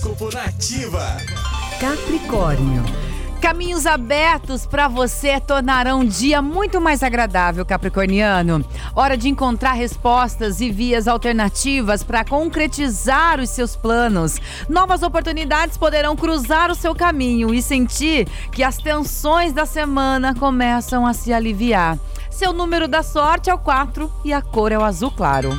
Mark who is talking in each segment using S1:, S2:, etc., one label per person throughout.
S1: Horóscopo Nativa.
S2: Capricórnio. Caminhos abertos para você tornarão um dia muito mais agradável, Capricorniano. Hora de encontrar respostas e vias alternativas para concretizar os seus planos. Novas oportunidades poderão cruzar o seu caminho e sentir que as tensões da semana começam a se aliviar. Seu número da sorte é o 4 e a cor é o azul claro.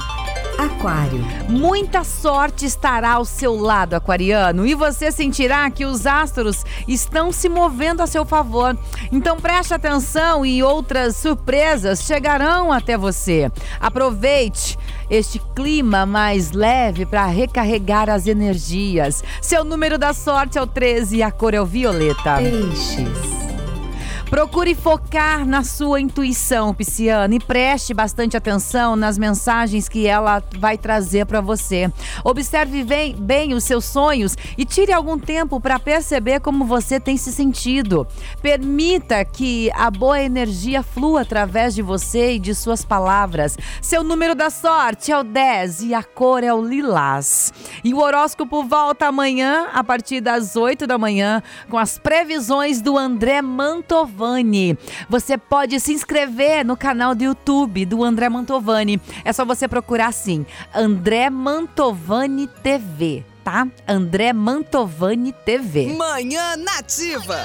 S3: Aquário.
S2: Muita sorte estará ao seu lado, aquariano, e você sentirá que os astros estão se movendo a seu favor. Então preste atenção e outras surpresas chegarão até você. Aproveite este clima mais leve para recarregar as energias. Seu número da sorte é o 13 e a cor é o violeta.
S3: Peixes.
S2: Procure focar na sua intuição, Pisciana, e preste bastante atenção nas mensagens que ela vai trazer para você. Observe bem, bem, os seus sonhos e tire algum tempo para perceber como você tem se sentido. Permita que a boa energia flua através de você e de suas palavras. Seu número da sorte é o 10 e a cor é o lilás. E o horóscopo volta amanhã, a partir das 8 da manhã, com as previsões do André Mantovani. Mantovani. Você pode se inscrever no canal do YouTube do André Mantovani. É só você procurar assim, André Mantovani TV, tá? André Mantovani TV.
S1: Manhã Nativa.